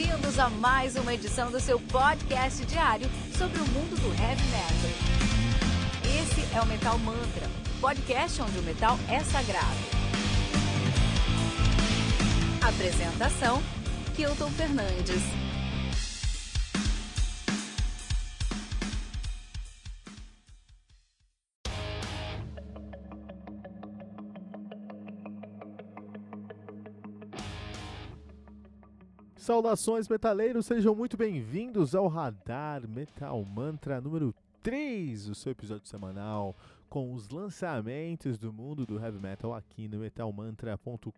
bem-vindos a mais uma edição do seu podcast diário sobre o mundo do heavy metal. Esse é o Metal Mantra, podcast onde o metal é sagrado. Apresentação: Kilton Fernandes. Saudações metaleiros, sejam muito bem-vindos ao Radar Metal Mantra número 3, o seu episódio semanal com os lançamentos do mundo do heavy metal aqui no metalmantra.com.br.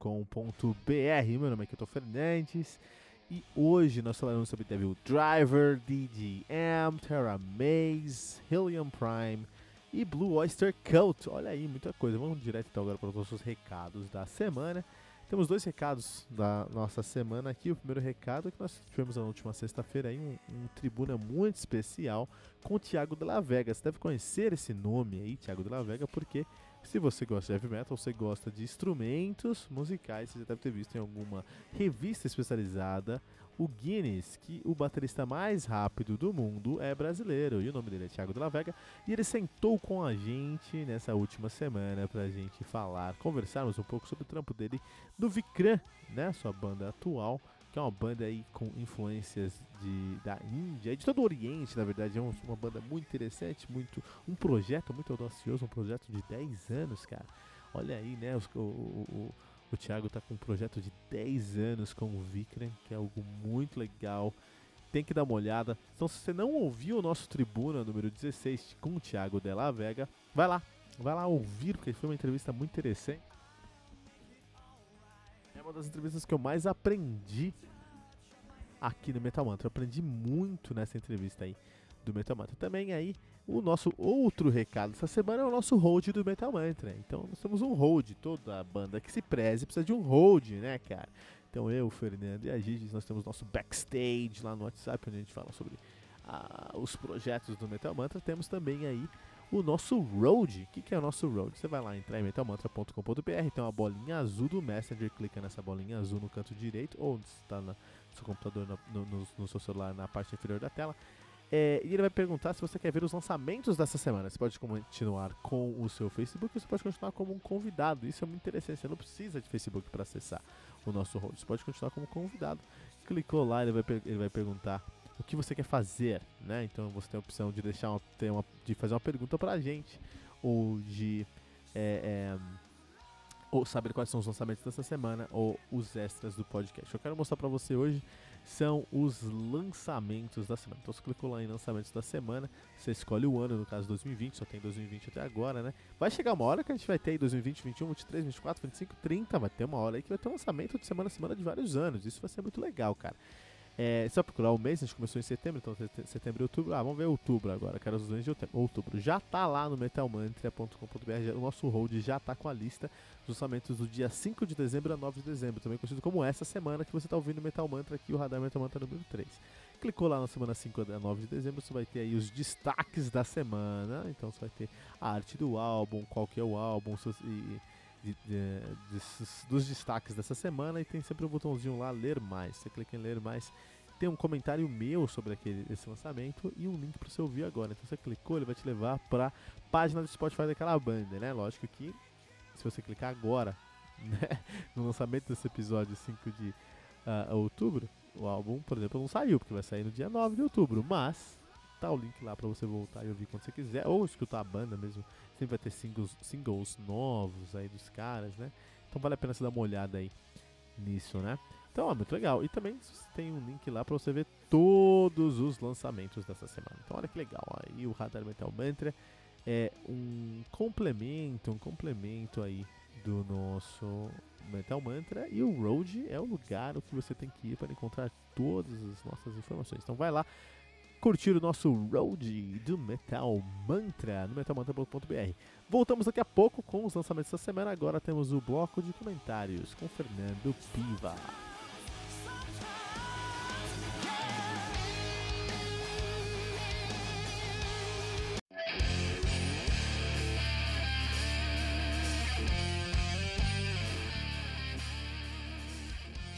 Meu nome é Keto Fernandes e hoje nós falaremos sobre Devil Driver, DGM, Terra Maze, Helium Prime e Blue Oyster Cult. Olha aí, muita coisa. Vamos direto então agora para os nossos recados da semana. Temos dois recados da nossa semana aqui. O primeiro recado é que nós tivemos na última sexta-feira um, um, tribuna muito especial com o Thiago de la Vega. Você deve conhecer esse nome aí, Thiago de la Vega, porque se você gosta de heavy metal, você gosta de instrumentos musicais, você já deve ter visto em alguma revista especializada o Guinness, que o baterista mais rápido do mundo é brasileiro, e o nome dele é Thiago de la Vega, e ele sentou com a gente nessa última semana pra gente falar, conversarmos um pouco sobre o trampo dele do Vikram, né, sua banda atual, que é uma banda aí com influências de, da Índia, de todo o Oriente, na verdade, é uma banda muito interessante, muito um projeto muito audacioso, um projeto de 10 anos, cara. Olha aí, né, os, o, o, o Thiago tá com um projeto de 10 anos com o Vikram, que é algo muito legal. Tem que dar uma olhada. Então, se você não ouviu o nosso Tribuna número 16 com o Thiago Della Vega, vai lá, vai lá ouvir, porque foi uma entrevista muito interessante. Uma das entrevistas que eu mais aprendi aqui no Metal Mantra. Eu aprendi muito nessa entrevista aí do Metal Mantra. Também aí, o nosso outro recado dessa semana é o nosso hold do Metal Mantra. Então nós temos um hold, toda banda que se preze precisa de um hold, né, cara? Então eu, Fernando e a Gigi, nós temos nosso backstage lá no WhatsApp, onde a gente fala sobre ah, os projetos do Metal Mantra. Temos também aí o nosso Road. O que, que é o nosso Road? Você vai lá em metalmantra.com.br, tem uma bolinha azul do Messenger, clica nessa bolinha azul no canto direito, ou está no seu computador, no, no, no seu celular, na parte inferior da tela. É, e ele vai perguntar se você quer ver os lançamentos dessa semana. Você pode continuar com o seu Facebook você pode continuar como um convidado. Isso é muito interessante. Você não precisa de Facebook para acessar o nosso host. Você pode continuar como convidado. Clicou lá, ele vai, ele vai perguntar o que você quer fazer, né? Então você tem a opção de deixar uma, uma de fazer uma pergunta pra gente ou de é, é, ou saber quais são os lançamentos dessa semana ou os extras do podcast. Eu quero mostrar para você hoje são os lançamentos da semana. Então você clicou lá em lançamentos da semana, você escolhe o ano, no caso 2020, só tem 2020 até agora, né? Vai chegar uma hora que a gente vai ter aí 2020, 21, 23, 24, 25, 30, vai ter uma hora aí que vai ter um lançamento de semana a semana de vários anos. Isso vai ser muito legal, cara. É, só procurar o mês, a gente começou em setembro, então setembro e outubro. Ah, vamos ver outubro agora, quero os meses de outubro. outubro. Já tá lá no metalmantra.com.br, o nosso hold já tá com a lista dos lançamentos do dia 5 de dezembro a 9 de dezembro, também conhecido como essa semana que você tá ouvindo o Metal Mantra aqui, o Radar Metal Mantra número 3. Clicou lá na semana 5 a 9 de dezembro, você vai ter aí os destaques da semana. Então você vai ter a arte do álbum, qual que é o álbum, e, de, de, de, dos destaques dessa semana e tem sempre um botãozinho lá, ler mais. Você clica em ler mais, tem um comentário meu sobre aquele, esse lançamento e um link para você ouvir agora. Então você clicou, ele vai te levar para página do Spotify daquela banda, né? Lógico que se você clicar agora, né, no lançamento desse episódio 5 de uh, outubro, o álbum, por exemplo, não saiu, porque vai sair no dia 9 de outubro, mas o link lá para você voltar e ouvir quando você quiser, ou escutar a banda mesmo. Sempre vai ter singles, singles novos aí dos caras, né? Então vale a pena você dar uma olhada aí nisso, né? Então é muito legal. E também tem um link lá para você ver todos os lançamentos dessa semana. Então olha que legal. Aí o Radar Metal Mantra é um complemento, um complemento aí do nosso Metal Mantra e o Road é o lugar que você tem que ir para encontrar todas as nossas informações. Então vai lá, curtir o nosso road do Metal Mantra no metalmantra.com.br. Voltamos daqui a pouco com os lançamentos da semana. Agora temos o bloco de comentários com Fernando Piva.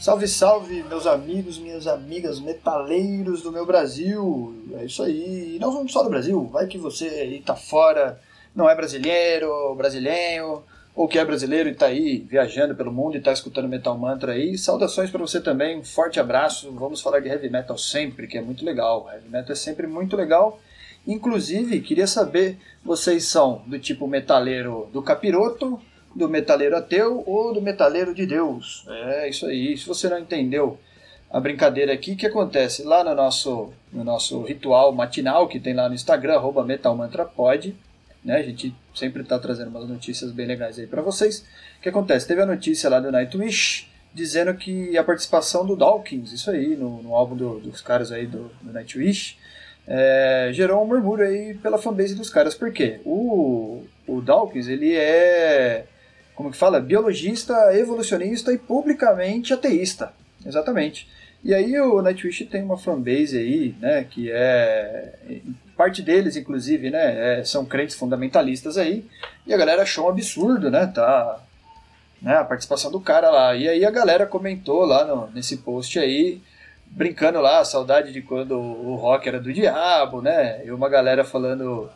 Salve, salve, meus amigos, minhas amigas, metaleiros do meu Brasil. É isso aí. E não só do Brasil, vai que você aí tá fora, não é brasileiro, brasileiro, ou que é brasileiro e tá aí viajando pelo mundo e tá escutando Metal Mantra aí. Saudações para você também, um forte abraço. Vamos falar de heavy metal sempre, que é muito legal. Heavy metal é sempre muito legal. Inclusive, queria saber, vocês são do tipo metaleiro do capiroto do metaleiro ateu ou do metaleiro de Deus. É isso aí. Se você não entendeu a brincadeira aqui, o que acontece? Lá no nosso, no nosso ritual matinal, que tem lá no Instagram, metalmantrapod, né? A gente sempre está trazendo umas notícias bem legais aí para vocês. O que acontece? Teve a notícia lá do Nightwish dizendo que a participação do Dawkins, isso aí, no, no álbum do, dos caras aí do, do Nightwish, é, gerou um murmúrio aí pela fanbase dos caras. Por quê? O, o Dawkins, ele é como que fala? Biologista, evolucionista e publicamente ateísta. Exatamente. E aí o Nightwish tem uma fanbase aí, né, que é parte deles inclusive, né, é, são crentes fundamentalistas aí, e a galera achou um absurdo, né, tá, né, a participação do cara lá. E aí a galera comentou lá no, nesse post aí, brincando lá, saudade de quando o rock era do diabo, né, e uma galera falando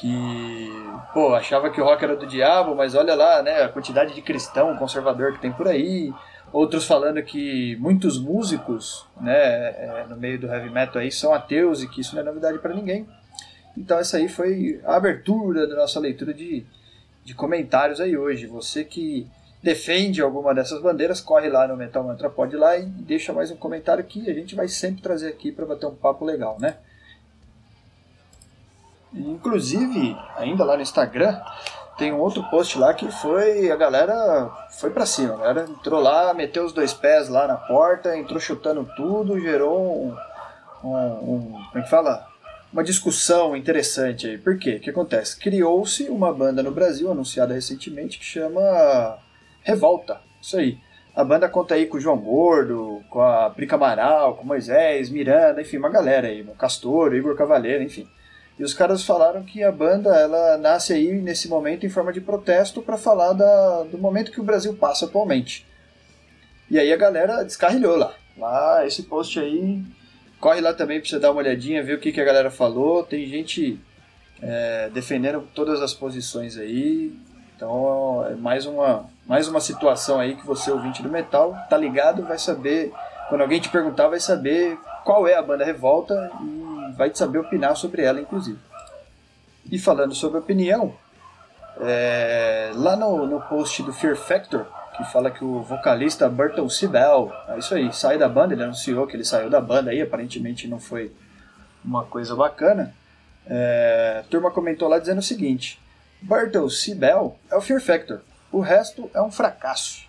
que, pô, achava que o rock era do diabo, mas olha lá, né, a quantidade de cristão conservador que tem por aí. Outros falando que muitos músicos, né, é, no meio do heavy metal aí são ateus e que isso não é novidade para ninguém. Então essa aí foi a abertura da nossa leitura de, de comentários aí hoje. Você que defende alguma dessas bandeiras, corre lá no Metal Mantra Pod lá e deixa mais um comentário que a gente vai sempre trazer aqui para bater um papo legal, né? Inclusive, ainda lá no Instagram, tem um outro post lá que foi a galera foi para cima, a galera entrou lá, meteu os dois pés lá na porta, entrou chutando tudo, gerou um, um, um como é que fala? Uma discussão interessante aí. Por quê? O que acontece? Criou-se uma banda no Brasil, anunciada recentemente, que chama Revolta. Isso aí. A banda conta aí com o João Gordo, com a Prica Amaral, com Moisés, Miranda, enfim, uma galera aí, Castor, Igor Cavaleiro, enfim. E os caras falaram que a banda ela nasce aí nesse momento em forma de protesto para falar da, do momento que o Brasil passa atualmente. E aí a galera descarrilhou lá. Lá, esse post aí, corre lá também para você dar uma olhadinha, ver o que, que a galera falou. Tem gente é, defendendo todas as posições aí. Então é mais uma, mais uma situação aí que você, ouvinte do metal, tá ligado, vai saber. Quando alguém te perguntar, vai saber qual é a banda Revolta e vai saber opinar sobre ela, inclusive. E falando sobre opinião, é, lá no, no post do Fear Factor, que fala que o vocalista Burton Sibel, é isso aí, sai da banda, ele anunciou que ele saiu da banda aí, aparentemente não foi uma coisa bacana. É, a turma comentou lá dizendo o seguinte: Burton Sibel é o Fear Factor, o resto é um fracasso.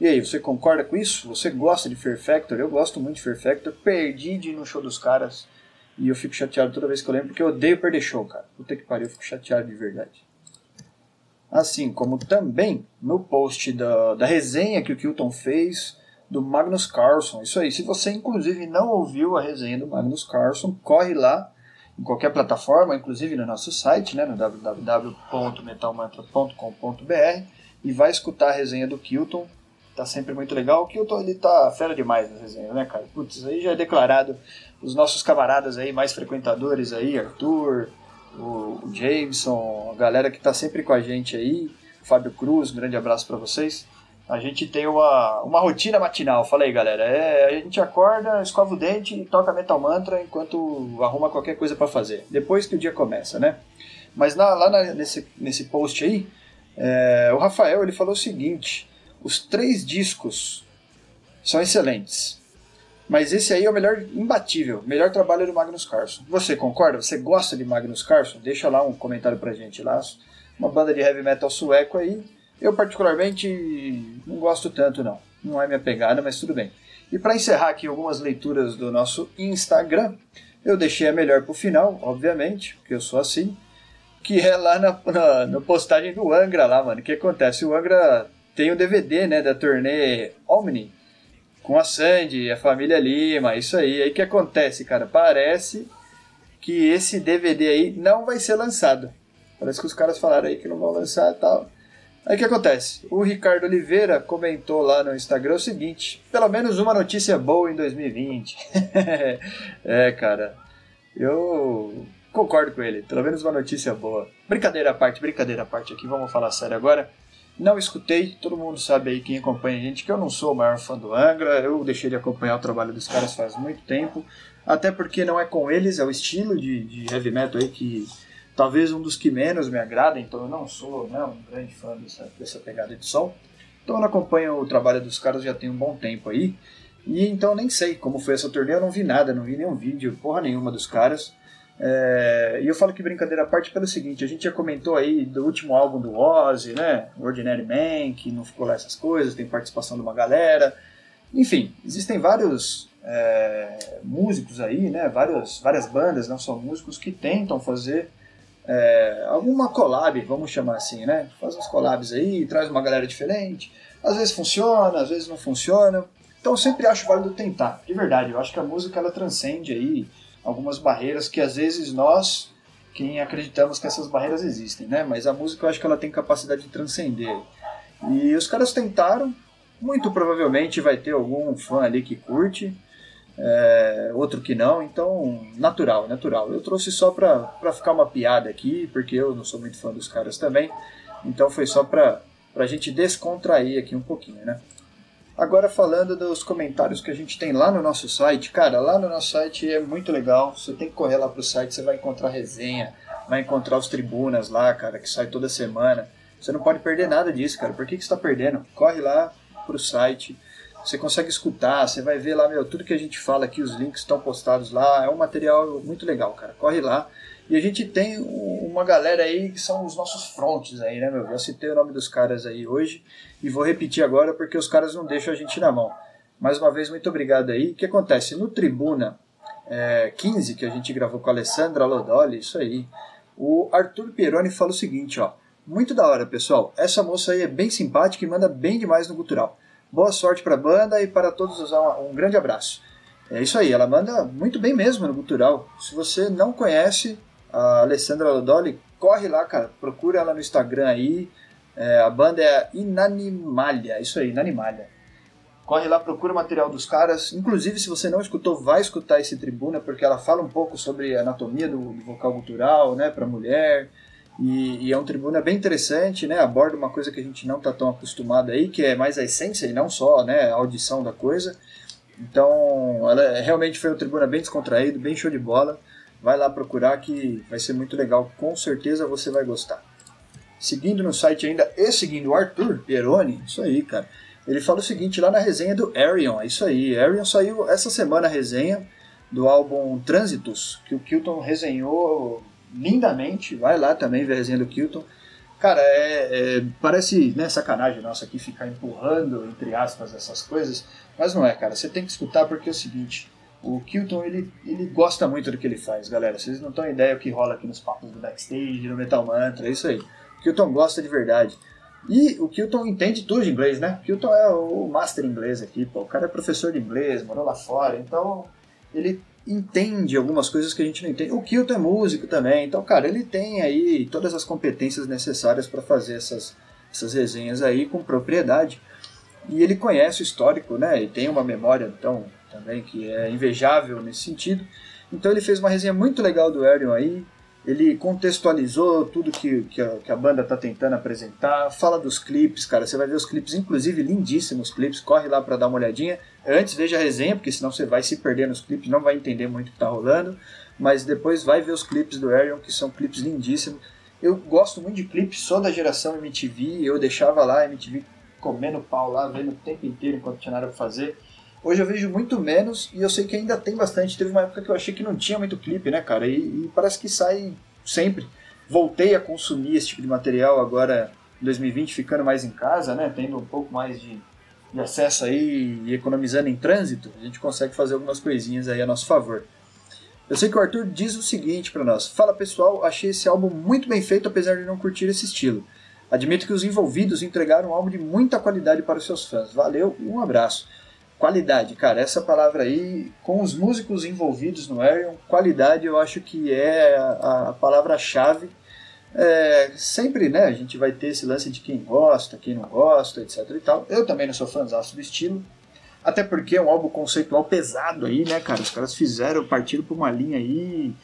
E aí, você concorda com isso? Você gosta de Fear Factor? Eu gosto muito de Fear Factor. Perdi de ir no show dos caras. E eu fico chateado toda vez que eu lembro, porque eu odeio perder show, cara. Puta que pariu, eu fico chateado de verdade. Assim como também no post da, da resenha que o Kilton fez do Magnus Carlson. Isso aí, se você inclusive não ouviu a resenha do Magnus Carlson, corre lá em qualquer plataforma, inclusive no nosso site, né, no www.metalmantra.com.br e vai escutar a resenha do Kilton. Tá sempre muito legal. O Kilton ele tá fera demais na resenha, né, cara? Putz, aí já é declarado os nossos camaradas aí mais frequentadores aí, Arthur, o, o Jameson, a galera que está sempre com a gente aí, Fábio Cruz, um grande abraço para vocês. A gente tem uma, uma rotina matinal, fala aí galera. É, a gente acorda, escova o dente e toca Metal Mantra enquanto arruma qualquer coisa para fazer. Depois que o dia começa, né? Mas na, lá na, nesse, nesse post aí, é, o Rafael ele falou o seguinte: os três discos são excelentes. Mas esse aí é o melhor imbatível, melhor trabalho do Magnus Carlson. Você concorda? Você gosta de Magnus Carlson? Deixa lá um comentário pra gente lá. Uma banda de heavy metal sueco aí. Eu particularmente não gosto tanto não. Não é minha pegada, mas tudo bem. E para encerrar aqui algumas leituras do nosso Instagram, eu deixei a melhor pro final, obviamente, porque eu sou assim, que é lá na, na, na postagem do Angra lá, mano. O que acontece? O Angra tem o DVD, né, da turnê Omni, com a Sandy, a família Lima, isso aí. Aí que acontece, cara? Parece que esse DVD aí não vai ser lançado. Parece que os caras falaram aí que não vão lançar e tal. Aí o que acontece? O Ricardo Oliveira comentou lá no Instagram o seguinte: pelo menos uma notícia boa em 2020. é, cara, eu concordo com ele. Pelo menos uma notícia boa. Brincadeira à parte, brincadeira à parte aqui, vamos falar sério agora. Não escutei, todo mundo sabe aí, quem acompanha a gente, que eu não sou o maior fã do Angra, eu deixei de acompanhar o trabalho dos caras faz muito tempo, até porque não é com eles, é o estilo de, de heavy metal aí que talvez um dos que menos me agrada, então eu não sou né, um grande fã dessa, dessa pegada de som. Então eu não acompanho o trabalho dos caras já tem um bom tempo aí, e então nem sei como foi essa turnê, eu não vi nada, não vi nenhum vídeo, porra nenhuma dos caras. É, e eu falo que brincadeira à parte pelo seguinte, a gente já comentou aí do último álbum do Ozzy, né? Ordinary Man, que não ficou lá essas coisas, tem participação de uma galera. Enfim, existem vários é, músicos aí, né? Várias, várias bandas, não só músicos, que tentam fazer é, alguma collab, vamos chamar assim, né? Faz uns collabs aí, traz uma galera diferente. Às vezes funciona, às vezes não funciona. Então sempre acho válido tentar, de verdade. Eu acho que a música ela transcende aí algumas barreiras que às vezes nós, quem acreditamos que essas barreiras existem, né? Mas a música eu acho que ela tem capacidade de transcender. E os caras tentaram, muito provavelmente vai ter algum fã ali que curte, é, outro que não, então natural, natural. Eu trouxe só pra, pra ficar uma piada aqui, porque eu não sou muito fã dos caras também, então foi só pra, pra gente descontrair aqui um pouquinho, né? Agora falando dos comentários que a gente tem lá no nosso site, cara, lá no nosso site é muito legal. Você tem que correr lá pro site, você vai encontrar resenha, vai encontrar os tribunas lá, cara, que sai toda semana. Você não pode perder nada disso, cara. Por que, que você está perdendo? Corre lá pro site, você consegue escutar, você vai ver lá, meu, tudo que a gente fala aqui, os links estão postados lá. É um material muito legal, cara. Corre lá. E a gente tem uma galera aí que são os nossos frontes aí, né, meu? Já citei o nome dos caras aí hoje e vou repetir agora porque os caras não deixam a gente na mão. Mais uma vez, muito obrigado aí. O que acontece? No Tribuna é, 15, que a gente gravou com a Alessandra Lodoli, isso aí, o Arthur Pieroni fala o seguinte, ó. Muito da hora, pessoal. Essa moça aí é bem simpática e manda bem demais no gutural. Boa sorte para banda e para todos um grande abraço. É isso aí, ela manda muito bem mesmo no gutural. Se você não conhece, a Alessandra Lodoli, corre lá, cara, procura ela no Instagram aí. É, a banda é Inanimalha, isso aí, Inanimalha. Corre lá, procura o material dos caras. Inclusive, se você não escutou, vai escutar esse Tribuna, porque ela fala um pouco sobre a anatomia do, do vocal gutural, né, para mulher. E, e, é um Tribuna bem interessante, né, aborda uma coisa que a gente não está tão acostumado aí, que é mais a essência e não só, né, a audição da coisa. Então, ela realmente foi um Tribuna bem descontraído, bem show de bola. Vai lá procurar que vai ser muito legal, com certeza você vai gostar. Seguindo no site ainda e seguindo o Arthur Peroni, isso aí, cara. Ele fala o seguinte lá na resenha do Arion, é isso aí. Arion saiu essa semana a resenha do álbum Trânsitos, que o Kilton resenhou lindamente. Vai lá também ver a resenha do Kilton. Cara, é, é, parece né, sacanagem nossa aqui ficar empurrando, entre aspas, essas coisas, mas não é, cara. Você tem que escutar porque é o seguinte: o Kilton, ele, ele gosta muito do que ele faz, galera. Vocês não têm ideia o que rola aqui nos papos do backstage, no Metal Mantra, é isso aí. O Kilton gosta de verdade. E o Kilton entende tudo de inglês, né? O Kilton é o master inglês aqui, pô. O cara é professor de inglês, morou lá fora, então ele entende algumas coisas que a gente não entende. O Kilton é músico também, então, cara, ele tem aí todas as competências necessárias para fazer essas, essas resenhas aí com propriedade. E ele conhece o histórico, né? E tem uma memória, então, também, que é invejável nesse sentido. Então ele fez uma resenha muito legal do Arion aí, ele contextualizou tudo que, que, a, que a banda está tentando apresentar, fala dos clipes, cara, você vai ver os clipes, inclusive lindíssimos clipes, corre lá para dar uma olhadinha. Antes veja a resenha, porque senão você vai se perder nos clipes, não vai entender muito o que está rolando, mas depois vai ver os clipes do Arion, que são clipes lindíssimos. Eu gosto muito de clipes, sou da geração MTV, eu deixava lá a MTV comendo pau lá, vendo o tempo inteiro enquanto tinha nada para fazer. Hoje eu vejo muito menos e eu sei que ainda tem bastante. Teve uma época que eu achei que não tinha muito clipe, né, cara? E, e parece que sai sempre. Voltei a consumir esse tipo de material agora em 2020, ficando mais em casa, né? Tendo um pouco mais de, de acesso aí e economizando em trânsito, a gente consegue fazer algumas coisinhas aí a nosso favor. Eu sei que o Arthur diz o seguinte para nós: Fala pessoal, achei esse álbum muito bem feito, apesar de não curtir esse estilo. Admito que os envolvidos entregaram um álbum de muita qualidade para os seus fãs. Valeu um abraço. Qualidade, cara, essa palavra aí, com os músicos envolvidos no Arion, qualidade eu acho que é a, a palavra-chave É, sempre, né, a gente vai ter esse lance de quem gosta, quem não gosta, etc e tal. Eu também não sou fãzão do estilo, até porque é um álbum conceitual pesado aí, né, cara? Os caras fizeram, partiram por uma linha aí,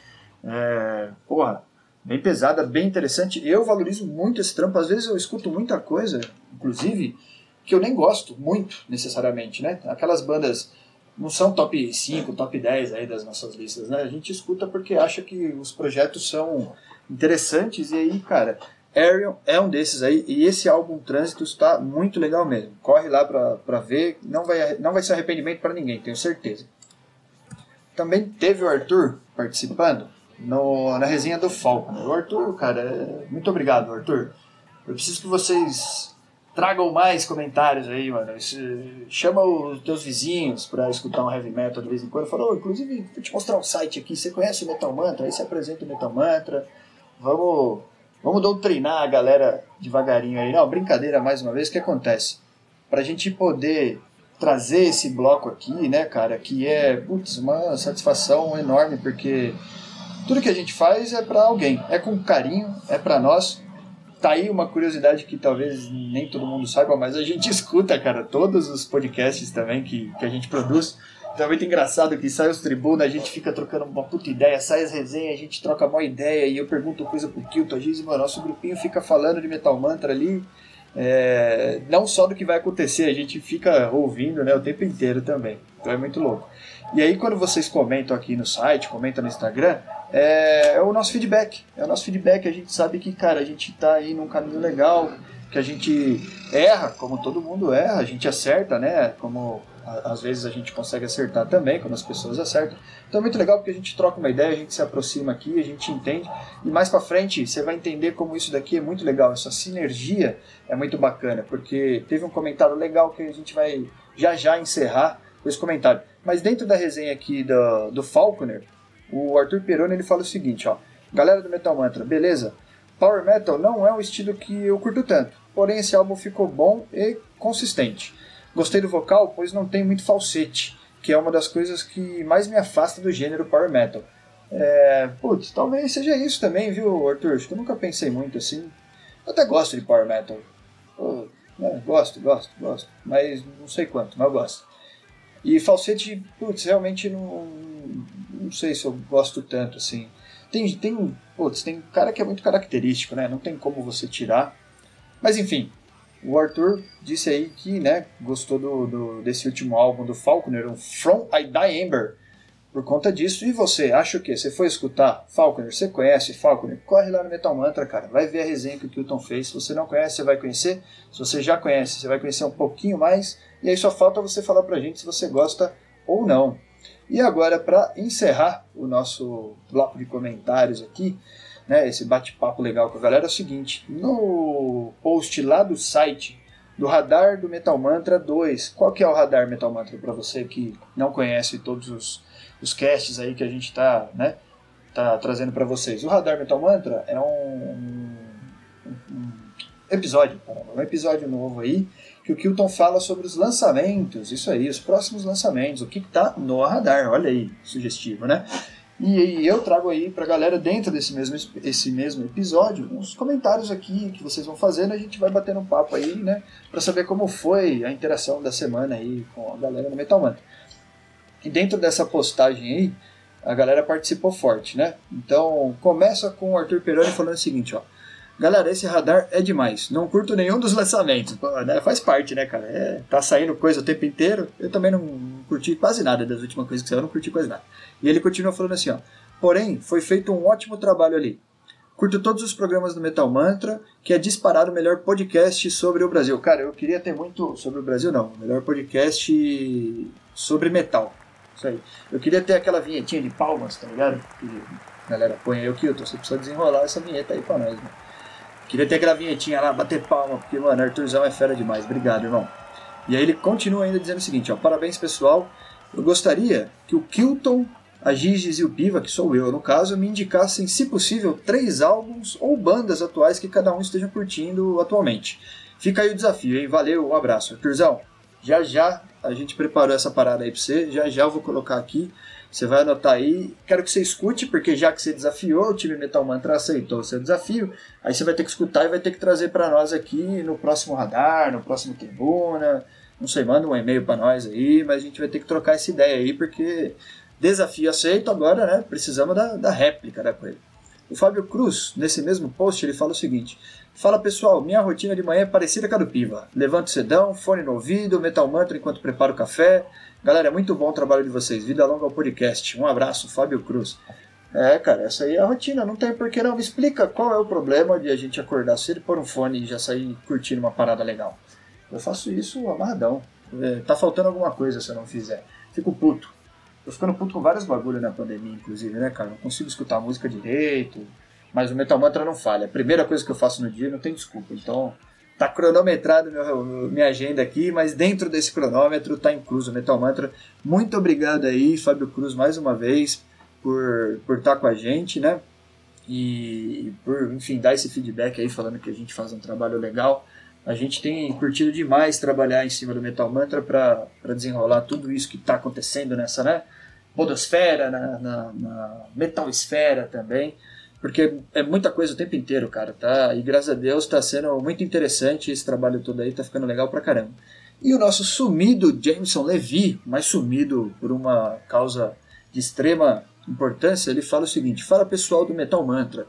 é, porra, bem pesada, bem interessante. Eu valorizo muito esse trampo, às vezes eu escuto muita coisa, inclusive, que eu nem gosto muito, necessariamente, né? Aquelas bandas não são top 5, top 10 aí das nossas listas, né? A gente escuta porque acha que os projetos são interessantes e aí, cara, Arion é um desses aí e esse álbum Trânsito está muito legal mesmo. Corre lá pra ver, não vai, não vai ser arrependimento para ninguém, tenho certeza. Também teve o Arthur participando no, na resenha do Falcon. O Arthur, cara, é... muito obrigado, Arthur. Eu preciso que vocês tragam mais comentários aí, mano. Chama os teus vizinhos pra escutar um heavy metal de vez em quando. Falou, oh, inclusive, vou te mostrar um site aqui. Você conhece o Metal Mantra? Aí você apresenta o Metal Mantra. Vamos, vamos doutrinar a galera devagarinho aí. Não, brincadeira mais uma vez. O que acontece? Pra gente poder trazer esse bloco aqui, né, cara, que é, putz, uma satisfação enorme, porque tudo que a gente faz é para alguém, é com carinho, é para nós tá aí uma curiosidade que talvez nem todo mundo saiba, mas a gente escuta, cara, todos os podcasts também que, que a gente produz. Então é muito engraçado que sai os tribunas, a gente fica trocando uma puta ideia, sai as resenhas, a gente troca uma ideia e eu pergunto coisa pro Kilton, a gente, mano, nosso grupinho fica falando de Metal Mantra ali, é, não só do que vai acontecer, a gente fica ouvindo né, o tempo inteiro também. Então é muito louco. E aí quando vocês comentam aqui no site, comentam no Instagram, é, é, o nosso feedback. É o nosso feedback. A gente sabe que, cara, a gente tá aí num caminho legal, que a gente erra, como todo mundo erra, a gente acerta, né? Como às vezes a gente consegue acertar também, quando as pessoas acertam. Então é muito legal porque a gente troca uma ideia, a gente se aproxima aqui, a gente entende. E mais para frente você vai entender como isso daqui é muito legal, essa sinergia é muito bacana, porque teve um comentário legal que a gente vai já já encerrar esse comentário. Mas dentro da resenha aqui do, do Falconer, o Arthur Peroni ele fala o seguinte, ó. Galera do Metal Mantra, beleza? Power Metal não é um estilo que eu curto tanto, porém esse álbum ficou bom e consistente. Gostei do vocal, pois não tem muito falsete, que é uma das coisas que mais me afasta do gênero Power Metal. É, putz, talvez seja isso também, viu, Arthur? Acho que eu nunca pensei muito assim. Eu até gosto de Power Metal. Eu, né, gosto, gosto, gosto. Mas não sei quanto, mas eu gosto. E falsete, putz, realmente não, não sei se eu gosto tanto, assim. Tem, tem, putz, tem cara que é muito característico, né? Não tem como você tirar. Mas enfim, o Arthur disse aí que, né, gostou do, do desse último álbum do Falconer, o From I Die Ember, por conta disso. E você, acha o quê? Você foi escutar Falconer? Você conhece Falconer? Corre lá no Metal Mantra, cara. Vai ver a resenha que o Kilton fez. Se você não conhece, você vai conhecer. Se você já conhece, você vai conhecer um pouquinho mais. E aí só falta você falar pra gente se você gosta ou não. E agora, para encerrar o nosso bloco de comentários aqui, né, esse bate-papo legal com a galera, é o seguinte: no post lá do site do Radar do Metal Mantra 2, qual que é o Radar Metal Mantra para você que não conhece todos os, os casts aí que a gente está né, tá trazendo para vocês? O Radar Metal Mantra é um, um, um episódio, um episódio novo aí que o Kilton fala sobre os lançamentos, isso aí, os próximos lançamentos, o que está no radar, olha aí, sugestivo, né? E, eu trago aí pra galera, dentro desse mesmo, esse mesmo episódio, uns comentários aqui que vocês vão fazendo, a gente vai batendo um papo aí, né? Pra saber como foi a interação da semana aí com a galera no Metal Man. E dentro dessa postagem aí, a galera participou forte, né? Então, começa com o Arthur Peroni falando o seguinte, ó. Galera, esse radar é demais. Não curto nenhum dos lançamentos. Pô, né? Faz parte, né, cara? É, tá saindo coisa o tempo inteiro. Eu também não curti quase nada das últimas coisas que saiu, não curti quase nada. E ele continua falando assim, ó. Porém, foi feito um ótimo trabalho ali. Curto todos os programas do Metal Mantra, que é disparado o melhor podcast sobre o Brasil. Cara, eu queria ter muito sobre o Brasil, não. O melhor podcast sobre metal. Isso aí. Eu queria ter aquela vinhetinha de palmas, tá ligado? Que a galera põe aí o Kilton. Você precisa desenrolar essa vinheta aí pra nós, né? Queria ter aquela vinhetinha lá, bater palma, porque, mano, Arthurzão é fera demais. Obrigado, irmão. E aí ele continua ainda dizendo o seguinte, ó, parabéns pessoal, eu gostaria que o Kilton, a Giges e o Piva, que sou eu no caso, me indicassem, se possível, três álbuns ou bandas atuais que cada um esteja curtindo atualmente. Fica aí o desafio, hein? Valeu, um abraço. Arthurzão, já já a gente preparou essa parada aí pra você, já já eu vou colocar aqui. Você vai anotar aí. Quero que você escute, porque já que você desafiou, o time Metal Mantra aceitou o seu desafio. Aí você vai ter que escutar e vai ter que trazer para nós aqui no próximo radar, no próximo tribuna. Não sei, manda um e-mail para nós aí, mas a gente vai ter que trocar essa ideia aí, porque desafio aceito agora, né? Precisamos da, da réplica, né, com ele. O Fábio Cruz, nesse mesmo post, ele fala o seguinte: Fala pessoal, minha rotina de manhã é parecida com a do Piva. Levanto cedão, fone no ouvido, metal mantra enquanto preparo o café, Galera, é muito bom o trabalho de vocês. Vida longa ao podcast. Um abraço, Fábio Cruz. É, cara, essa aí é a rotina, não tem porquê não. Me explica qual é o problema de a gente acordar cedo, pôr um fone e já sair curtindo uma parada legal. Eu faço isso amarradão. É, tá faltando alguma coisa se eu não fizer. Fico puto. Tô ficando puto com vários bagulho na pandemia, inclusive, né, cara? Não consigo escutar a música direito. Mas o Metal Mantra não falha. A primeira coisa que eu faço no dia não tem desculpa. Então, Tá cronometrado meu, minha agenda aqui, mas dentro desse cronômetro tá incluso o Metal Mantra. Muito obrigado aí, Fábio Cruz, mais uma vez, por, por estar tá com a gente, né? E por, enfim, dar esse feedback aí, falando que a gente faz um trabalho legal. A gente tem curtido demais trabalhar em cima do Metal Mantra para desenrolar tudo isso que está acontecendo nessa, né? Podosfera, na, na, na Metal Esfera também porque é muita coisa o tempo inteiro, cara, tá? E graças a Deus tá sendo muito interessante esse trabalho todo aí, tá ficando legal pra caramba. E o nosso sumido Jameson Levy, mais sumido por uma causa de extrema importância, ele fala o seguinte: Fala pessoal do Metal Mantra.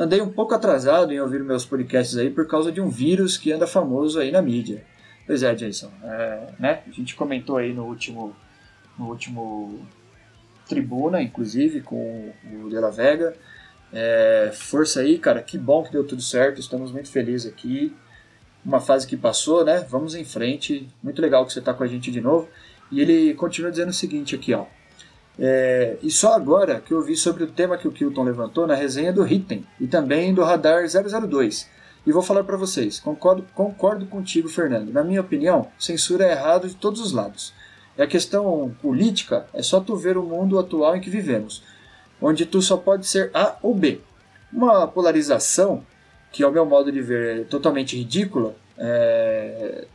Andei um pouco atrasado em ouvir meus podcasts aí por causa de um vírus que anda famoso aí na mídia. Pois é, Jason. É, né? A gente comentou aí no último, no último Tribuna, inclusive, com o De La Vega. É, força aí, cara. Que bom que deu tudo certo. Estamos muito felizes aqui. Uma fase que passou, né? Vamos em frente. Muito legal que você está com a gente de novo. E ele continua dizendo o seguinte aqui, ó. É, e só agora que eu vi sobre o tema que o Kilton levantou na resenha do Ritten e também do Radar 002. E vou falar para vocês, concordo, concordo contigo, Fernando. Na minha opinião, censura é errado de todos os lados. E a questão política é só tu ver o mundo atual em que vivemos onde tu só pode ser A ou B. Uma polarização que, ao meu modo de ver, é totalmente ridícula, é...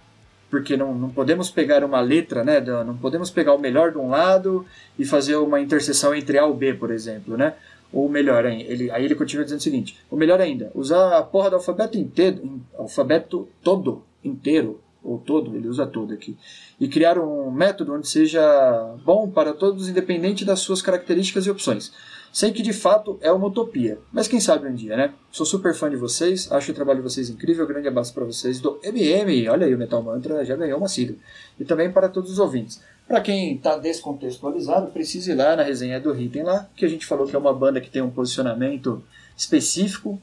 porque não, não podemos pegar uma letra, né? não podemos pegar o melhor de um lado e fazer uma interseção entre A ou B, por exemplo, né? Ou melhor, ele, aí ele continua dizendo o seguinte: o melhor ainda, usar a porra do alfabeto inteiro, alfabeto todo inteiro ou todo, ele usa todo aqui, e criar um método onde seja bom para todos, independente das suas características e opções. Sei que de fato é uma utopia, mas quem sabe um dia, né? Sou super fã de vocês, acho o trabalho de vocês incrível, grande abraço para vocês do MM, olha aí o Metal Mantra já ganhou uma sigla, e também para todos os ouvintes. Para quem está descontextualizado, precise ir lá na resenha do Item lá, que a gente falou que é uma banda que tem um posicionamento específico.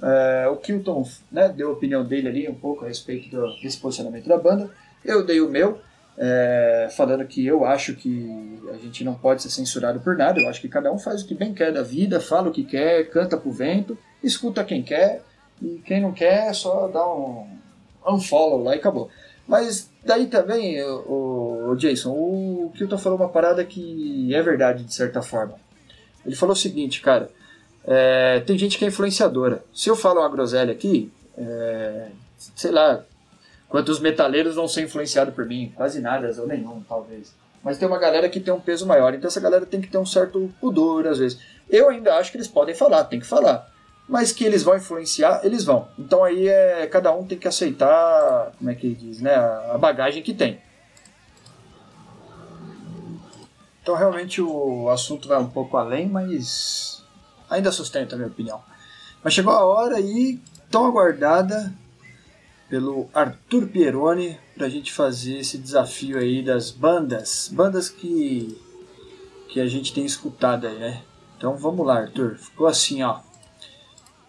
É, o Kilton né, deu a opinião dele ali um pouco a respeito do, desse posicionamento da banda. Eu dei o meu, é, falando que eu acho que a gente não pode ser censurado por nada. Eu acho que cada um faz o que bem quer da vida, fala o que quer, canta pro vento, escuta quem quer, e quem não quer é só dá um unfollow lá e acabou. Mas daí também, o, Jason, o Kilton falou uma parada que é verdade de certa forma. Ele falou o seguinte, cara, é, tem gente que é influenciadora. Se eu falo uma groselha aqui, é, sei lá, Quantos metaleiros vão ser influenciados por mim? Quase nada, ou nenhum, talvez. Mas tem uma galera que tem um peso maior, então essa galera tem que ter um certo pudor às vezes. Eu ainda acho que eles podem falar, tem que falar. Mas que eles vão influenciar, eles vão. Então aí é cada um tem que aceitar, como é que diz, né, a bagagem que tem. Então realmente o assunto vai um pouco além, mas ainda sustenta a minha opinião. Mas chegou a hora aí tão aguardada pelo Arthur Pieroni para a gente fazer esse desafio aí das bandas, bandas que que a gente tem escutado aí, né? Então vamos lá, Arthur. Ficou assim, ó.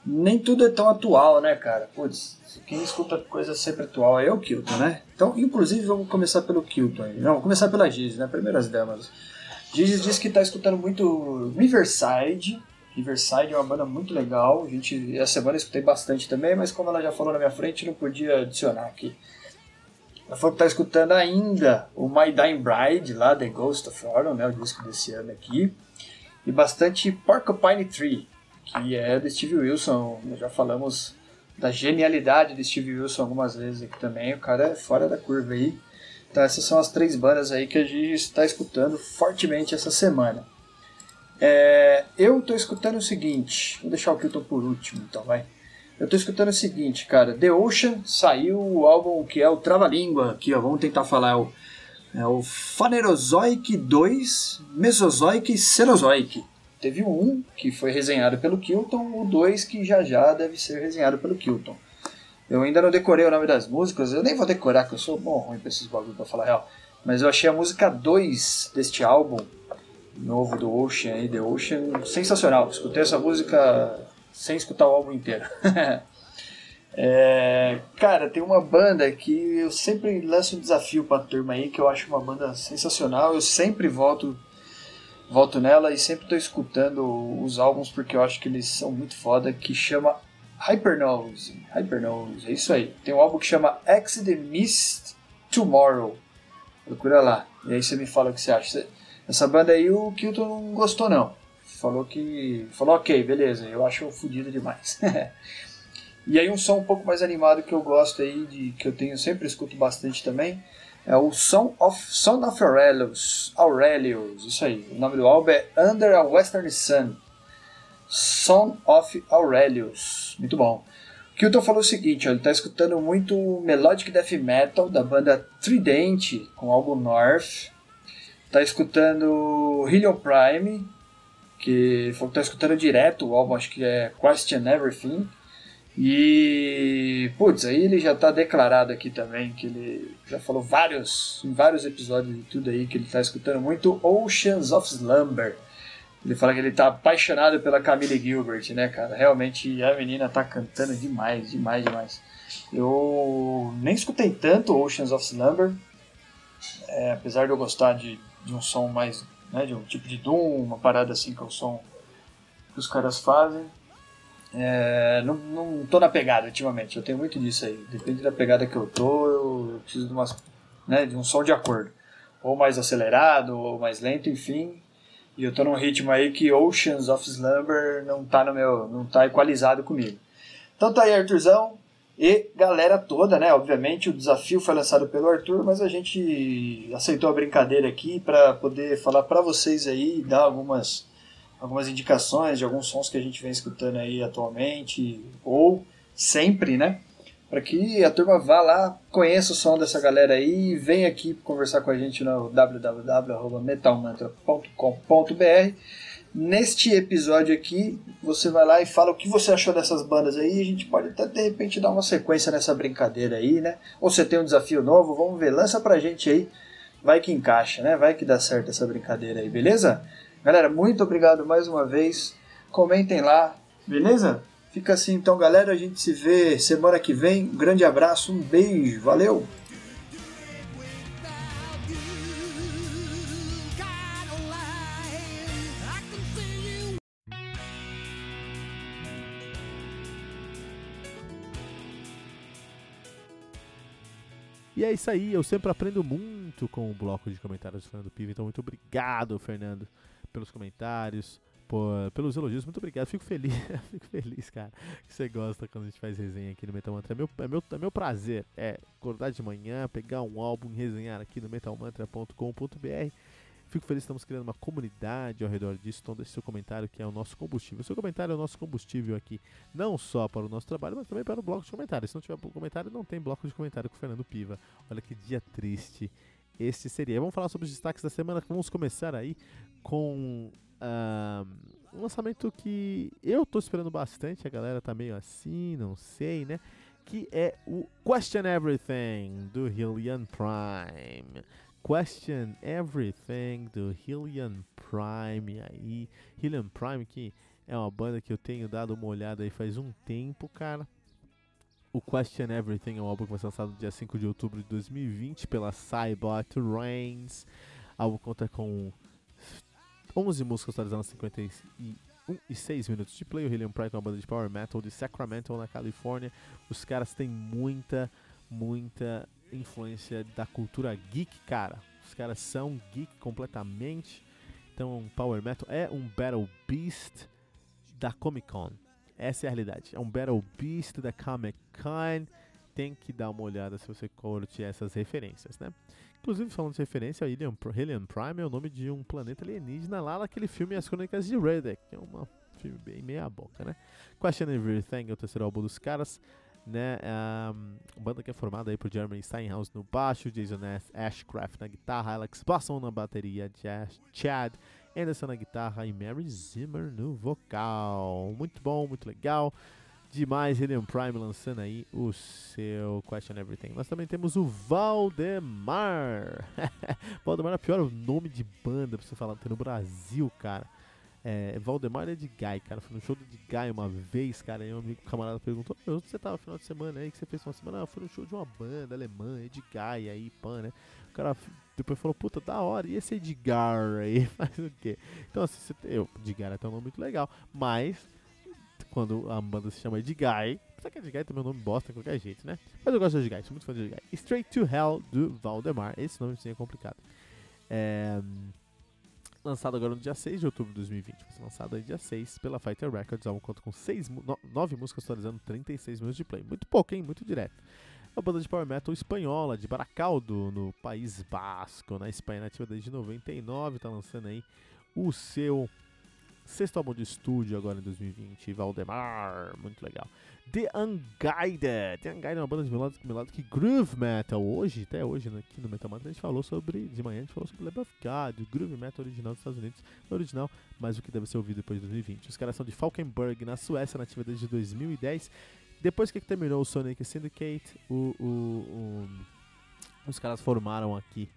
Nem tudo é tão atual, né, cara? Putz, quem escuta coisa sempre atual é o Kilton, né? Então, inclusive, vamos começar pelo Kilton aí. Não, vamos começar pela Giz, né? Primeiras damas. Giz disse que está escutando muito Riverside, Riverside é uma banda muito legal. A gente, essa semana eu escutei bastante também, mas como ela já falou na minha frente, não podia adicionar aqui. Ela falou que tá escutando ainda o My Dying Bride, lá The Ghost of Autumn, né, o disco desse ano aqui. E bastante Porcupine Tree, que é do Steve Wilson. Nós já falamos da genialidade do Steve Wilson algumas vezes aqui também. O cara é fora da curva aí. Então essas são as três bandas aí que a gente está escutando fortemente essa semana. É, eu tô escutando o seguinte, vou deixar o Kilton por último, então vai. Eu tô escutando o seguinte, cara, The Ocean saiu o álbum que é o Trava-Língua, aqui ó, vamos tentar falar, é o, é o Phanerozoic 2, Mesozoic e Cenozoic. Teve um que foi resenhado pelo Kilton, o 2 que já já deve ser resenhado pelo Kilton. Eu ainda não decorei o nome das músicas, eu nem vou decorar, que eu sou bom ruim pra esses bagulho pra falar real. Mas eu achei a música 2 deste álbum, novo do Ocean aí, The Ocean, sensacional. Escutei essa música sem escutar o álbum inteiro. é, cara, tem uma banda que eu sempre lanço um desafio pra turma aí, que eu acho uma banda sensacional. Eu sempre volto volto nela e sempre tô escutando os álbuns porque eu acho que eles são muito foda, que chama Hypernose. Hypernose, é isso aí. Tem um álbum que chama Exit the Mist Tomorrow. Procura lá. E aí você me fala o que você acha. Essa banda aí o Kilton não gostou não. Falou que. Falou ok, beleza. Eu acho fodido demais. e aí um som um pouco mais animado que eu gosto aí, de, que eu tenho sempre escuto bastante também. É o Song of, Son of Aurelius. Aurelius, isso aí. O nome do álbum é Under a Western Sun. Son of Aurelius. Muito bom. Kilton falou o seguinte, ó, ele está escutando muito Melodic Death Metal da banda Trident com o álbum North. Está escutando Helion Prime, que está escutando direto o álbum, acho que é Question Everything. E, putz, aí ele já está declarado aqui também, que ele já falou vários, em vários episódios de tudo aí, que ele está escutando muito Oceans of Slumber. Ele fala que ele tá apaixonado pela Camille Gilbert, né, cara? Realmente a menina tá cantando demais, demais, demais. Eu nem escutei tanto Oceans of Slumber, é, apesar de eu gostar de, de um som mais, né, de um tipo de Doom, uma parada assim que é o som que os caras fazem. É, não, não tô na pegada ultimamente, eu tenho muito disso aí. Depende da pegada que eu tô, eu preciso de, umas, né, de um som de acordo. Ou mais acelerado, ou mais lento, enfim. E eu tô num ritmo aí que Oceans of Slumber não tá no meu, não tá equalizado comigo. Então tá aí, Arthurzão e galera toda, né? Obviamente o desafio foi lançado pelo Arthur, mas a gente aceitou a brincadeira aqui para poder falar para vocês aí, dar algumas algumas indicações de alguns sons que a gente vem escutando aí atualmente ou sempre, né? para que a turma vá lá, conheça o som dessa galera aí e venha aqui conversar com a gente no www.metalmantra.com.br. Neste episódio aqui, você vai lá e fala o que você achou dessas bandas aí. A gente pode até de repente dar uma sequência nessa brincadeira aí, né? Ou você tem um desafio novo, vamos ver, lança pra gente aí. Vai que encaixa, né? Vai que dá certo essa brincadeira aí, beleza? Galera, muito obrigado mais uma vez. Comentem lá, beleza? Fica assim então, galera. A gente se vê semana que vem. Um grande abraço, um beijo, valeu! E é isso aí, eu sempre aprendo muito com o bloco de comentários do Fernando Piva, então muito obrigado, Fernando, pelos comentários, por, pelos elogios. Muito obrigado. Fico feliz, fico feliz, cara, que você gosta quando a gente faz resenha aqui no Metal Mantra. É meu, é meu, é meu prazer. É acordar de manhã, pegar um álbum e resenhar aqui no metalmantra.com.br. Fico feliz que estamos criando uma comunidade ao redor disso. Então, deixe seu comentário, que é o nosso combustível. Seu comentário é o nosso combustível aqui, não só para o nosso trabalho, mas também para o bloco de comentários. Se não tiver comentário, não tem bloco de comentário com o Fernando Piva. Olha que dia triste este seria. Vamos falar sobre os destaques da semana. Vamos começar aí com uh, um lançamento que eu tô esperando bastante, a galera tá meio assim, não sei, né? Que é o Question Everything do Hillian Prime. Question Everything do Hillian Prime aí. Hillian Prime que é uma banda que eu tenho dado uma olhada aí faz um tempo, cara. O Question Everything é um álbum que ser lançado no dia 5 de outubro de 2020 pela Cybot Reigns. O álbum conta com 11 músicas totalizando 51 e 6 minutos de play. O Helium Pride é uma banda de power metal de Sacramento, na Califórnia. Os caras têm muita, muita influência da cultura geek, cara. Os caras são geek completamente. Então, power metal é um battle beast da Comic Con. Essa é a realidade. É um battle beast da Comic Con. Tem que dar uma olhada se você curte essas referências, né? Inclusive, falando de referência, Helium, Helium Prime é o nome de um planeta alienígena lá naquele filme As Crônicas de Redek, que é um filme bem meia boca, né? Question Everything é o terceiro álbum dos caras, né? Um, banda que é formada aí por Jeremy Steinhaus no baixo, Jason Ashcraft na guitarra, Alex Basson na bateria, Chad Anderson na guitarra e Mary Zimmer no vocal. Muito bom, muito legal demais Helium Prime lançando aí o seu Question Everything. Nós também temos o Valdemar. Valdemar é o pior nome de banda pra você falar no Brasil, cara. É, Valdemar é de Guy, cara. Fui no show de Guy uma vez, cara. E um amigo camarada perguntou: onde você tava no final de semana aí? que você fez uma semana? Ah, eu fui no show de uma banda alemã, Edguy aí, pan, né? O cara depois falou: puta, da hora. E esse Edgar aí faz o quê? Então, assim, você, eu, Edgar é até um nome muito legal, mas quando a banda se chama Edguy. Apesar que Edguy também é um nome bosta de qualquer jeito, né? Mas eu gosto de Edguy, sou muito fã de Edguy. Straight to Hell do Valdemar. Esse nome sim é complicado. É, lançado agora no dia 6 de outubro de 2020. Vai ser lançado aí dia 6 pela Fighter Records. álbum conta com 6, 9 músicas atualizando 36 minutos de play. Muito pouco, hein? Muito direto. É uma banda de power metal espanhola, de Baracaldo, no País Basco, na Espanha, nativa desde 99. Tá lançando aí o seu Sexto álbum de estúdio agora em 2020, Valdemar, muito legal. The Unguided. The Unguided é uma banda de melodic, melodic groove metal. Hoje, até hoje, né, aqui no Metal Mantra, a gente falou sobre, de manhã a gente falou sobre Lamb of God, o groove metal original dos Estados Unidos. Original, mas o que deve ser ouvido depois de 2020. Os caras são de Falkenberg, na Suécia, nativa desde 2010. Depois que terminou o Sonic Syndicate, o, o, o, os caras formaram aqui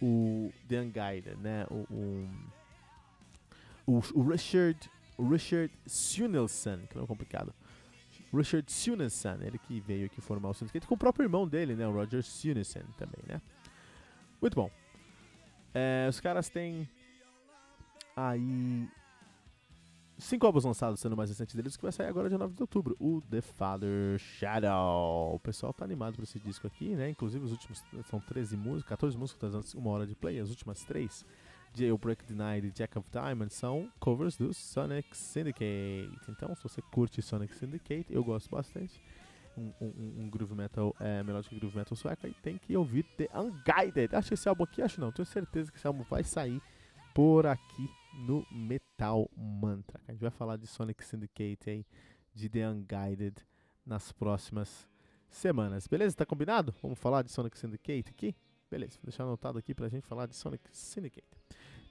o The Unguided, né? O, o o, Richard, Richard Sunelson, que não é complicado. Richard Sunelson, ele que veio aqui formar o Syndicate com o próprio irmão dele, né, o Roger Sunelson também, né. Muito bom. É, os caras têm aí cinco álbuns lançados, sendo o mais recente deles, que vai sair agora dia 9 de outubro, o The Father Shadow. O pessoal tá animado por esse disco aqui, né? Inclusive os últimos são 13 músicas, 14 músicas, uma hora de play, as últimas três Jailbreak Denied e Jack of Diamonds são covers do Sonic Syndicate. Então, se você curte Sonic Syndicate, eu gosto bastante. Um, um, um groove metal, é, melódico groove metal sueco, aí tem que ouvir The Unguided. Acho esse álbum aqui, acho não, tenho certeza que esse álbum vai sair por aqui no Metal Mantra. A gente vai falar de Sonic Syndicate aí, de The Unguided nas próximas semanas. Beleza? Tá combinado? Vamos falar de Sonic Syndicate aqui? Beleza, vou deixar anotado aqui pra gente falar de Sonic Syndicate.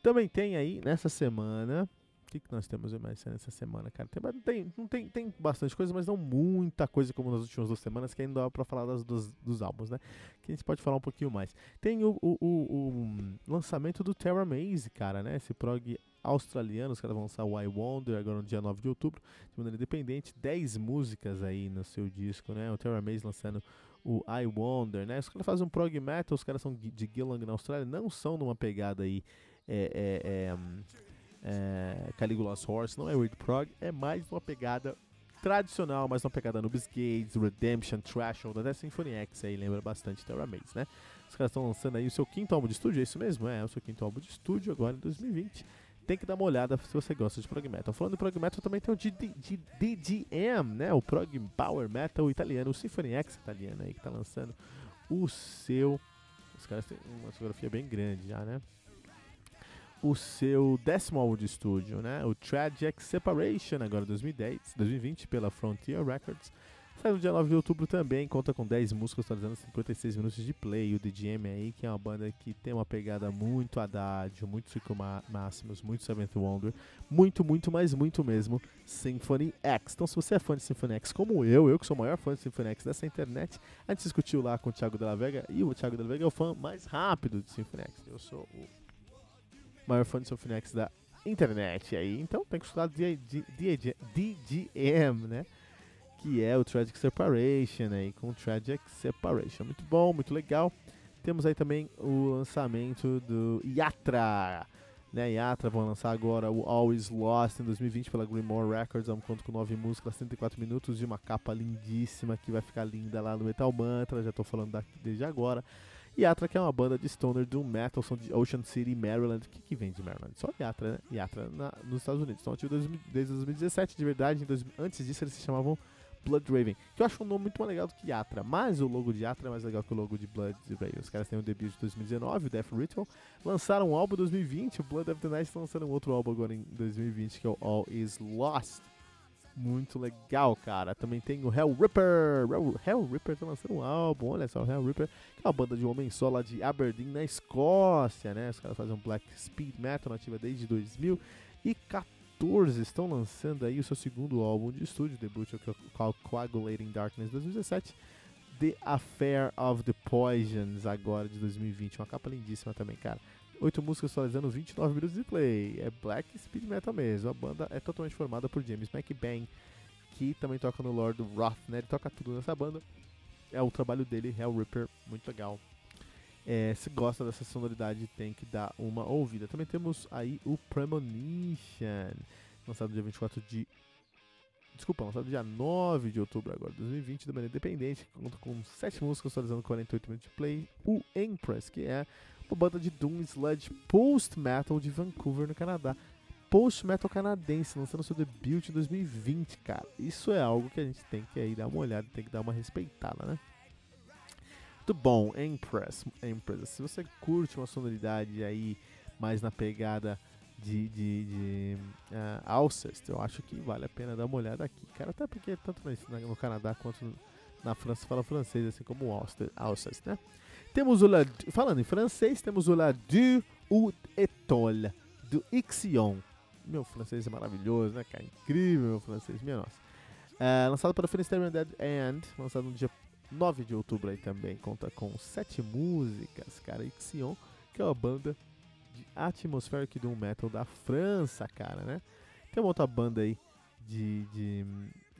Também tem aí, nessa semana. O que, que nós temos mais nessa semana, cara? Tem, tem, não tem, tem bastante coisa, mas não muita coisa como nas últimas duas semanas, que ainda dá pra falar das, dos, dos álbuns, né? Que a gente pode falar um pouquinho mais. Tem o, o, o, o lançamento do Terra Maze, cara, né? Esse prog australiano, os caras vão lançar o I Wonder agora no dia 9 de outubro, de maneira independente, 10 músicas aí no seu disco, né? O Terra Maze lançando o I Wonder, né? Os caras fazem um prog metal, os caras são de Gillang na Austrália, não são numa pegada aí é, é, é, é, Caligula's Horse, não é Weird Prog, é mais uma pegada tradicional, mais uma pegada no Gates, Redemption, Threshold, até Symphony X aí, lembra bastante Terra Maze, né? Os caras estão lançando aí o seu quinto álbum de estúdio, é isso mesmo? É, é o seu quinto álbum de estúdio agora em 2020. Tem que dar uma olhada se você gosta de prog metal. Falando de prog metal, também tem o DDM, né? O prog power metal italiano, o Symphony X italiano aí que tá lançando o seu. Os caras têm uma fotografia bem grande já, né? o seu décimo álbum de estúdio, né? O Tragic Separation, agora 2010, 2020, pela Frontier Records. Sai no dia 9 de outubro também, conta com 10 músicas, atualizando 56 minutos de play. O DGM aí, que é uma banda que tem uma pegada muito Haddad, muito Circo Máximos, muito Seventh Wonder, muito, muito, mas muito mesmo Symphony X. Então, se você é fã de Symphony X, como eu, eu que sou o maior fã de Symphony X dessa internet, a gente discutiu lá com o Thiago Della Vega, e o Thiago Della Vega é o fã mais rápido de Symphony X. Eu sou o maior fã de Symphony X da internet aí. Então tem que escutar DGM, né? Que é o Tragic Separation aí, com o Tragic Separation. Muito bom, muito legal. Temos aí também o lançamento do Yatra. Né, Yatra vão lançar agora o Always Lost em 2020 pela Grimoire Records. É um conto com 9 músicas, 104 minutos e uma capa lindíssima que vai ficar linda lá no Metal Mantra. Já estou falando desde agora. Yatra, que é uma banda de stoner do metal, são de Ocean City, Maryland. O que, que vem de Maryland? Só Yatra, né? Yatra na, nos Estados Unidos. Estão ativos desde 2017, de verdade. Dois, antes disso, eles se chamavam Blood Raven, que eu acho um nome muito mais legal do que Yatra, mas o logo de Yatra é mais legal que o logo de Blood Raven. Os caras têm um debut de 2019, o Death Ritual, lançaram um álbum em 2020, o Blood of the Night está lançando um outro álbum agora em 2020, que é o All Is Lost. Muito legal, cara. Também tem o Hell Ripper. Hell Ripper tá lançando um álbum, olha só, o Hell Ripper, que é uma banda de homem só lá de Aberdeen, na Escócia, né? Os caras fazem um black speed metal nativa desde 2014. Estão lançando aí o seu segundo álbum de estúdio, debut, que é o Coagulating Darkness 2017. The Affair of the Poisons, agora de 2020. Uma capa lindíssima também, cara. Oito músicas atualizando 29 minutos de play. É black speed metal mesmo. A banda é totalmente formada por James McBain, que também toca no Lord Wrath, né? Ele toca tudo nessa banda. É o trabalho dele, Hell Ripper, muito legal. É, se gosta dessa sonoridade, tem que dar uma ouvida. Também temos aí o Premonition, lançado dia 24 de. Desculpa, lançado dia 9 de outubro agora, 2020, da maneira independente, conta com 7 músicas, atualizando 48 minutos de play. O Empress, que é uma banda de Doom Sludge Post Metal de Vancouver, no Canadá. Post Metal canadense, lançando seu debut em 2020, cara. Isso é algo que a gente tem que aí dar uma olhada, tem que dar uma respeitada, né? Muito bom, Empress. Empress. Se você curte uma sonoridade aí mais na pegada de, de, de uh, Alcest, eu acho que vale a pena dar uma olhada aqui, cara. Até porque tanto no, Canadá quanto na França fala francês, assim como o Alcest, né? Temos o La, falando em francês, temos o La Du ou Étoile, do Ixion. Meu francês é maravilhoso, né, cara? Incrível meu francês, minha nossa. É, lançado para Finisterre Dead End, lançado no dia 9 de outubro aí também. Conta com sete músicas, cara. Ixion, que é uma banda de atmospheric doom metal da França, cara, né? Tem uma outra banda aí de, de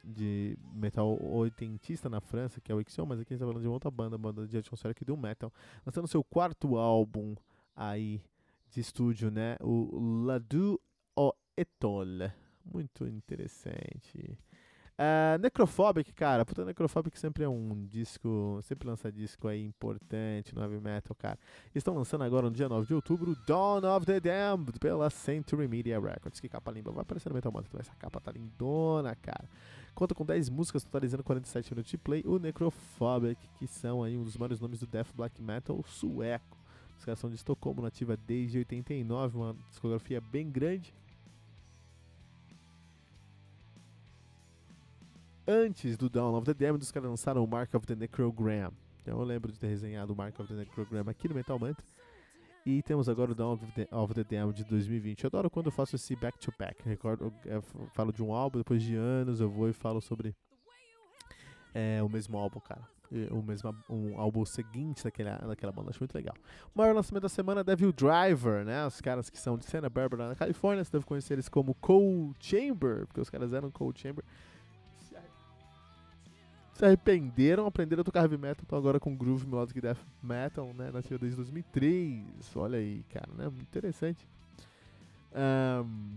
de metal oitentista na França, que é o Ixion, mas aqui a gente tá falando de outra banda, banda de atmosférica do metal, lançando seu quarto álbum aí de estúdio, né? O Ladu o Etole. Muito interessante. Uh, Necrophobic, cara, puta, Necrophobic sempre é um disco, sempre lança disco aí importante no heavy metal, cara. Estão lançando agora no dia 9 de outubro Dawn of the Damned pela Century Media Records. Que capa linda, vai aparecer no Metal Mantra, essa capa tá lindona, cara. Conta com 10 músicas, totalizando 47 minutos de play. O Necrophobic, que são aí um dos maiores nomes do death black metal sueco. Os caras são de Estocolmo, nativa desde 89, uma discografia bem grande antes do Dawn of the Damned, os caras lançaram o Mark of the Necrogram. Então eu lembro de ter resenhado o Mark of the Necrogram aqui no Metal Mantra. E temos agora o Dawn of the, of the Damned de 2020. Eu adoro quando eu faço esse back-to-back. -back. Recordo, falo de um álbum, depois de anos eu vou e falo sobre é, o mesmo álbum, cara. O mesmo um álbum seguinte daquela, daquela banda. Acho muito legal. O maior lançamento da semana é Devil Driver, né? Os caras que são de Santa Barbara, na Califórnia. Você deve conhecer eles como Cold Chamber, porque os caras eram Cold Chamber se arrependeram, aprenderam a tocar heavy metal, estão agora com groove melodic death metal, né? Nasceu desde 2003. Olha aí, cara, né? Muito interessante. Um,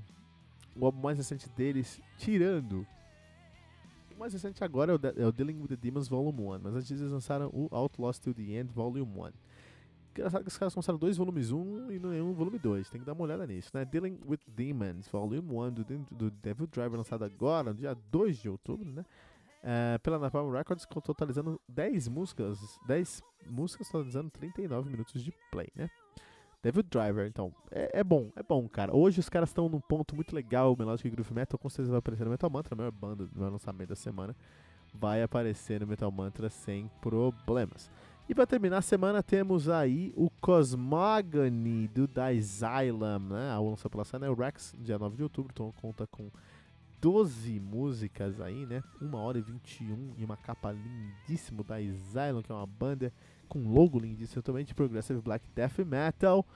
o álbum mais recente deles, tirando. O mais recente agora é o, é o Dealing with the Demons Volume 1, mas antes eles lançaram o Outlaws Till the End Volume 1. Engraçado que os caras lançaram dois volumes 1 e nenhum volume 2. Tem que dar uma olhada nisso, né? Dealing with Demons, Volume 1 do, do Devil Driver, lançado agora, no dia 2 de outubro, né? É, pela Napalm Records, totalizando 10 músicas, 10 músicas totalizando 39 minutos de play, né? Devil Driver, então, é, é, bom, é bom, cara. Hoje os caras estão num ponto muito legal, Melodic Groove Metal, com certeza vai aparecer no Metal Mantra, a maior banda do meu lançamento da semana, vai aparecer no Metal Mantra sem problemas. E para terminar a semana temos aí o Cosmogony do Asylum, né? A lança pela Sana Rex, dia 9 de outubro, então conta com 12 músicas aí, né? 1 hora e 21 e uma capa lindíssima da Asylum, que é uma banda com logo lindíssimo também de Progressive Black Death Metal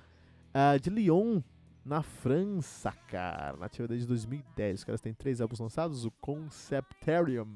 uh, de Lyon, na França, cara. Nativa desde 2010. Os caras têm três álbuns lançados: o Conceptarium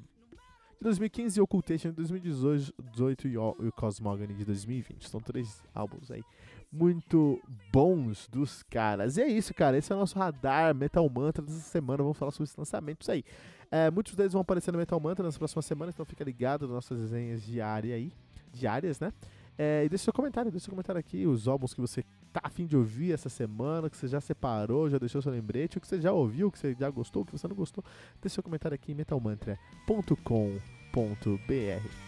de 2015, Occultation de 2018 e o Cosmogony de 2020. São três álbuns aí muito bons dos caras. E é isso, cara. Esse é o nosso radar Metal Mantra dessa semana. Vamos falar sobre esses lançamentos aí. É, muitos deles vão aparecer no Metal Mantra nas próximas semanas, então fica ligado nas nossas resenhas diárias aí. Diárias, né? É, e deixe seu comentário, deixe seu comentário aqui, os álbuns que você tá afim de ouvir essa semana, que você já separou, já deixou seu lembrete, o que você já ouviu, o que você já gostou, o que você não gostou. Deixe seu comentário aqui em metalmantra.com.br.